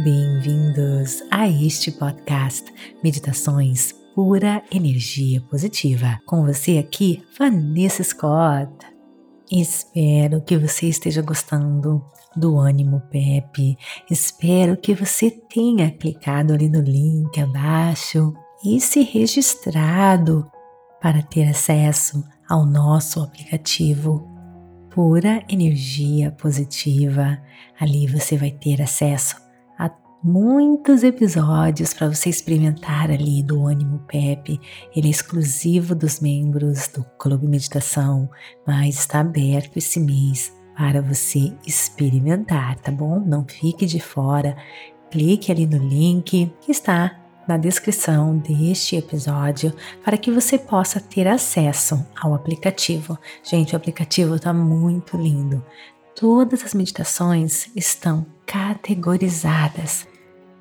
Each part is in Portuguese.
Bem-vindos a este podcast Meditações Pura Energia Positiva. Com você aqui, Vanessa Scott. Espero que você esteja gostando do ânimo Pepe. Espero que você tenha clicado ali no link abaixo e se registrado para ter acesso ao nosso aplicativo Pura Energia Positiva. Ali você vai ter acesso muitos episódios para você experimentar ali do Ânimo Pepe. Ele é exclusivo dos membros do Clube Meditação, mas está aberto esse mês para você experimentar, tá bom? Não fique de fora. Clique ali no link que está na descrição deste episódio para que você possa ter acesso ao aplicativo. Gente, o aplicativo está muito lindo. Todas as meditações estão categorizadas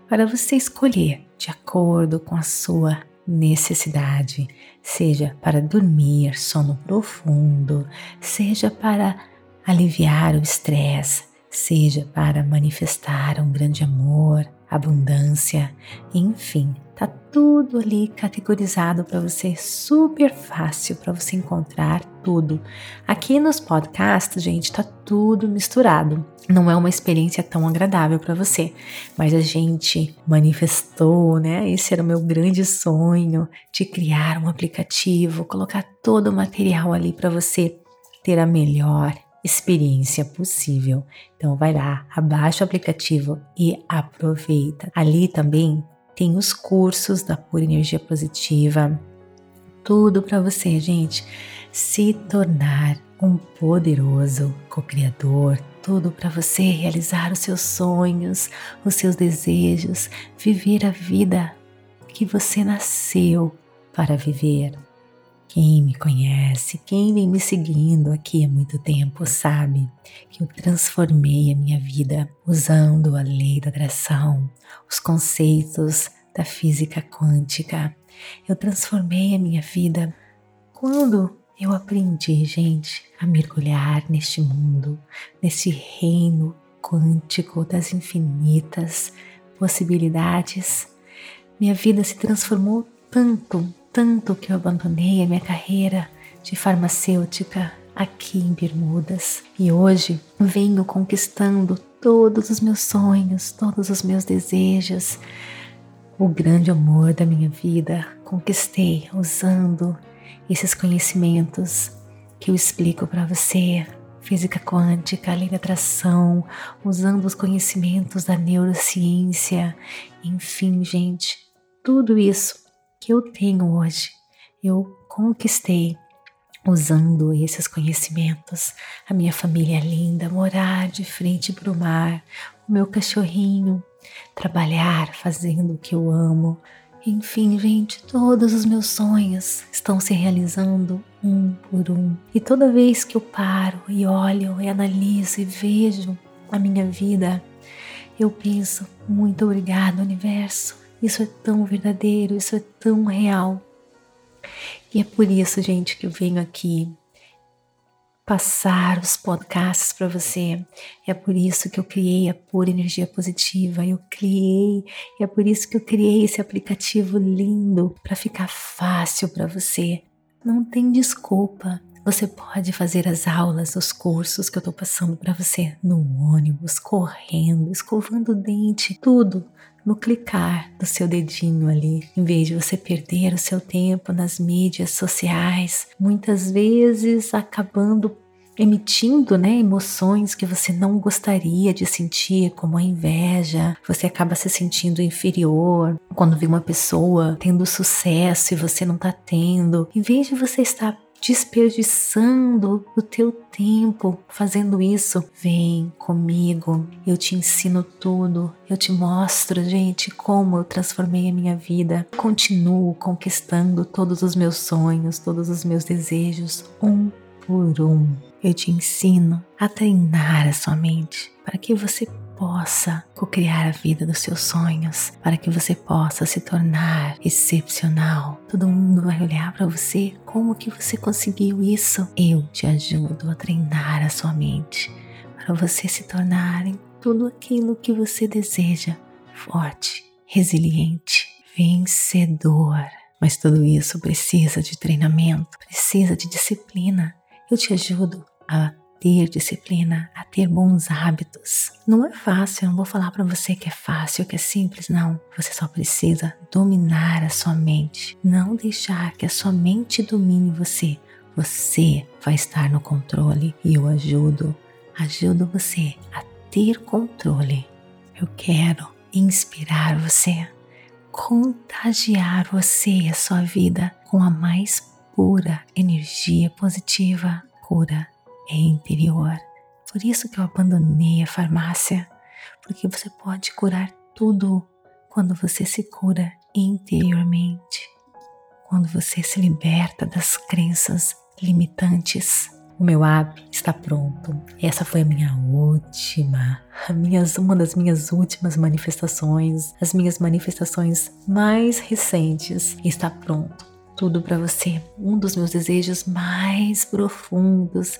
para você escolher de acordo com a sua necessidade, seja para dormir, sono profundo, seja para aliviar o estresse, seja para manifestar um grande amor, abundância, enfim, tá tudo ali categorizado para você, super fácil para você encontrar tudo. Aqui nos podcasts, gente, tá tudo misturado. Não é uma experiência tão agradável para você, mas a gente manifestou, né? Esse era o meu grande sonho de criar um aplicativo, colocar todo o material ali para você ter a melhor experiência possível. Então vai lá, abaixa o aplicativo e aproveita. Ali também tem os cursos da Pura Energia Positiva, tudo para você, gente, se tornar um poderoso co-criador, tudo para você realizar os seus sonhos, os seus desejos, viver a vida que você nasceu para viver. Quem me conhece, quem vem me seguindo aqui há muito tempo, sabe que eu transformei a minha vida usando a lei da atração, os conceitos da física quântica. Eu transformei a minha vida quando eu aprendi, gente, a mergulhar neste mundo, neste reino quântico das infinitas possibilidades. Minha vida se transformou tanto tanto que eu abandonei a minha carreira de farmacêutica aqui em Bermudas. E hoje venho conquistando todos os meus sonhos, todos os meus desejos. O grande amor da minha vida conquistei usando esses conhecimentos que eu explico para você, física quântica, lei da atração, usando os conhecimentos da neurociência, enfim, gente, tudo isso que eu tenho hoje, eu conquistei usando esses conhecimentos. A minha família linda, morar de frente para o mar, o meu cachorrinho, trabalhar fazendo o que eu amo. Enfim, gente, todos os meus sonhos estão se realizando um por um. E toda vez que eu paro e olho e analiso e vejo a minha vida, eu penso: muito obrigado, universo. Isso é tão verdadeiro, isso é tão real. E é por isso, gente, que eu venho aqui passar os podcasts para você. É por isso que eu criei a Pura Energia Positiva. Eu criei, é por isso que eu criei esse aplicativo lindo para ficar fácil para você. Não tem desculpa. Você pode fazer as aulas, os cursos que eu estou passando para você no ônibus, correndo, escovando o dente, tudo no clicar do seu dedinho ali, em vez de você perder o seu tempo nas mídias sociais, muitas vezes acabando emitindo né, emoções que você não gostaria de sentir, como a inveja, você acaba se sentindo inferior quando vê uma pessoa tendo sucesso e você não está tendo. Em vez de você estar desperdiçando o teu tempo fazendo isso. Vem comigo, eu te ensino tudo, eu te mostro, gente, como eu transformei a minha vida. Continuo conquistando todos os meus sonhos, todos os meus desejos, um por um. Eu te ensino a treinar a sua mente para que você possa co-criar a vida dos seus sonhos, para que você possa se tornar excepcional. Todo mundo vai olhar para você, como que você conseguiu isso? Eu te ajudo a treinar a sua mente para você se tornar em tudo aquilo que você deseja forte, resiliente, vencedor. Mas tudo isso precisa de treinamento, precisa de disciplina. Eu te ajudo a ter disciplina, a ter bons hábitos. Não é fácil, eu não vou falar para você que é fácil, que é simples, não. Você só precisa dominar a sua mente, não deixar que a sua mente domine você. Você vai estar no controle e eu ajudo, ajudo você a ter controle. Eu quero inspirar você, contagiar você e a sua vida com a mais pura energia positiva, cura é interior. Por isso que eu abandonei a farmácia, porque você pode curar tudo quando você se cura interiormente, quando você se liberta das crenças limitantes. O meu app está pronto. Essa foi a minha última, a minhas, uma das minhas últimas manifestações, as minhas manifestações mais recentes. Está pronto tudo para você. Um dos meus desejos mais profundos,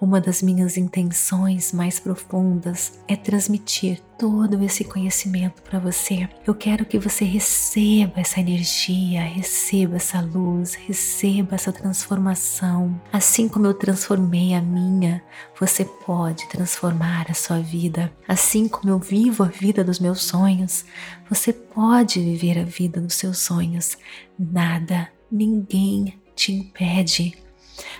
uma das minhas intenções mais profundas é transmitir todo esse conhecimento para você. Eu quero que você receba essa energia, receba essa luz, receba essa transformação. Assim como eu transformei a minha, você pode transformar a sua vida. Assim como eu vivo a vida dos meus sonhos, você pode viver a vida dos seus sonhos. Nada ninguém te impede.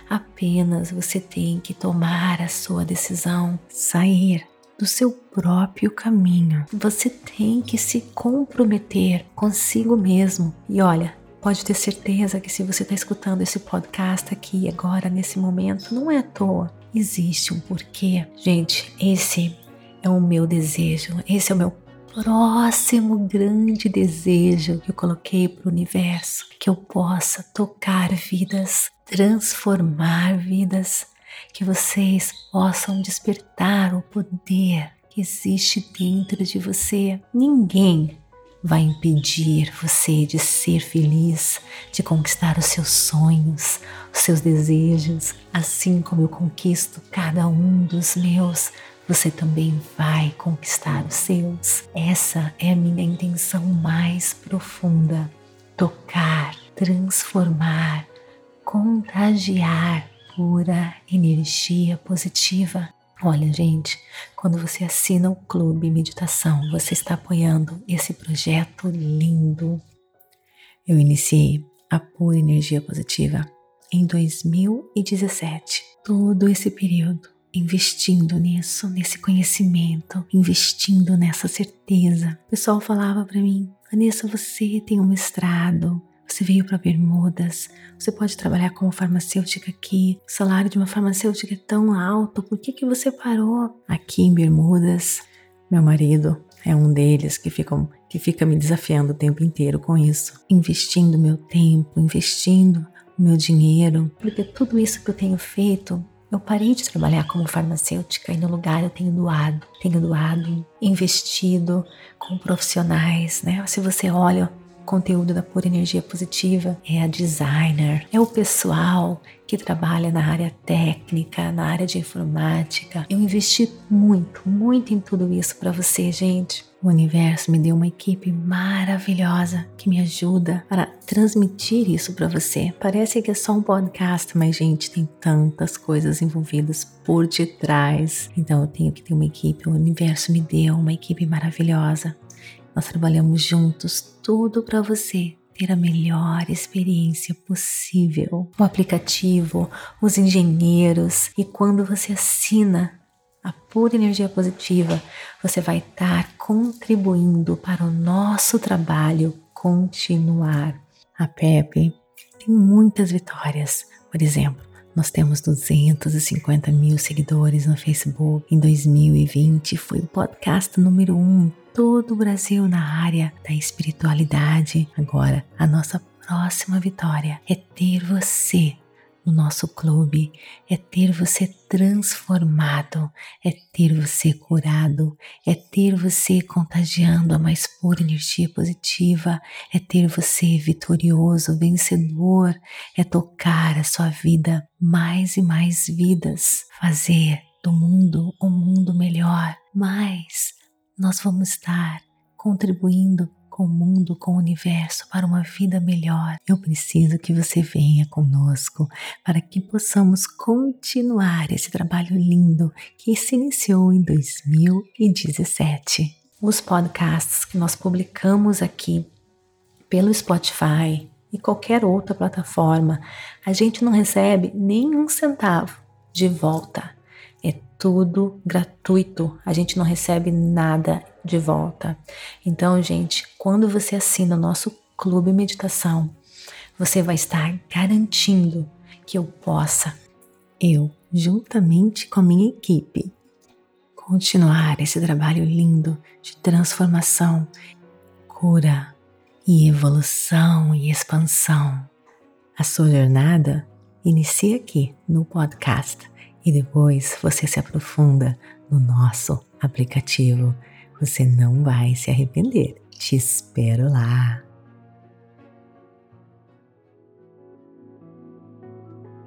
Apenas você tem que tomar a sua decisão, sair do seu próprio caminho. Você tem que se comprometer consigo mesmo. E olha, pode ter certeza que se você está escutando esse podcast aqui agora, nesse momento, não é à toa. Existe um porquê. Gente, esse é o meu desejo, esse é o meu próximo grande desejo que eu coloquei para o universo, que eu possa tocar vidas, transformar vidas, que vocês possam despertar o poder que existe dentro de você. Ninguém vai impedir você de ser feliz, de conquistar os seus sonhos, os seus desejos, assim como eu conquisto cada um dos meus você também vai conquistar os seus. Essa é a minha intenção mais profunda: tocar, transformar, contagiar pura energia positiva. Olha, gente, quando você assina o Clube Meditação, você está apoiando esse projeto lindo. Eu iniciei a Pura Energia Positiva em 2017. Todo esse período investindo nisso, nesse conhecimento, investindo nessa certeza. O pessoal falava para mim: Vanessa, você tem um mestrado, você veio para Bermudas, você pode trabalhar como farmacêutica aqui. O salário de uma farmacêutica é tão alto, por que, que você parou aqui em Bermudas? Meu marido é um deles que que fica me desafiando o tempo inteiro com isso, investindo meu tempo, investindo meu dinheiro, porque tudo isso que eu tenho feito eu parei de trabalhar como farmacêutica e no lugar eu tenho doado, tenho doado, investido com profissionais, né? Se você olha o conteúdo da Pura Energia Positiva, é a designer, é o pessoal que trabalha na área técnica, na área de informática. Eu investi muito, muito em tudo isso para você, gente. O universo me deu uma equipe maravilhosa que me ajuda para transmitir isso para você. Parece que é só um podcast, mas gente, tem tantas coisas envolvidas por detrás. Então eu tenho que ter uma equipe. O universo me deu uma equipe maravilhosa. Nós trabalhamos juntos, tudo para você ter a melhor experiência possível. O aplicativo, os engenheiros e quando você assina a pura energia positiva, você vai estar contribuindo para o nosso trabalho continuar. A Pepe tem muitas vitórias. Por exemplo, nós temos 250 mil seguidores no Facebook. Em 2020 foi o podcast número 1 um, todo o Brasil na área da espiritualidade. Agora, a nossa próxima vitória é ter você no nosso clube, é ter você transformado, é ter você curado, é ter você contagiando a mais pura energia positiva, é ter você vitorioso, vencedor, é tocar a sua vida mais e mais vidas, fazer do mundo um mundo melhor, mas nós vamos estar contribuindo com o mundo, com o universo, para uma vida melhor. Eu preciso que você venha conosco para que possamos continuar esse trabalho lindo que se iniciou em 2017. Os podcasts que nós publicamos aqui pelo Spotify e qualquer outra plataforma, a gente não recebe nenhum centavo de volta. É tudo gratuito, a gente não recebe nada de volta. Então, gente, quando você assina o nosso clube meditação, você vai estar garantindo que eu possa, eu, juntamente com a minha equipe, continuar esse trabalho lindo de transformação, cura e evolução e expansão. A sua jornada inicia aqui no podcast e depois você se aprofunda no nosso aplicativo você não vai se arrepender. Te espero lá.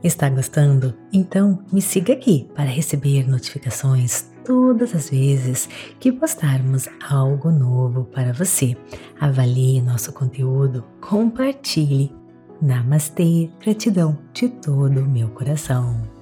Está gostando? Então me siga aqui para receber notificações todas as vezes que postarmos algo novo para você. Avalie nosso conteúdo, compartilhe. Namastê, gratidão de todo o meu coração.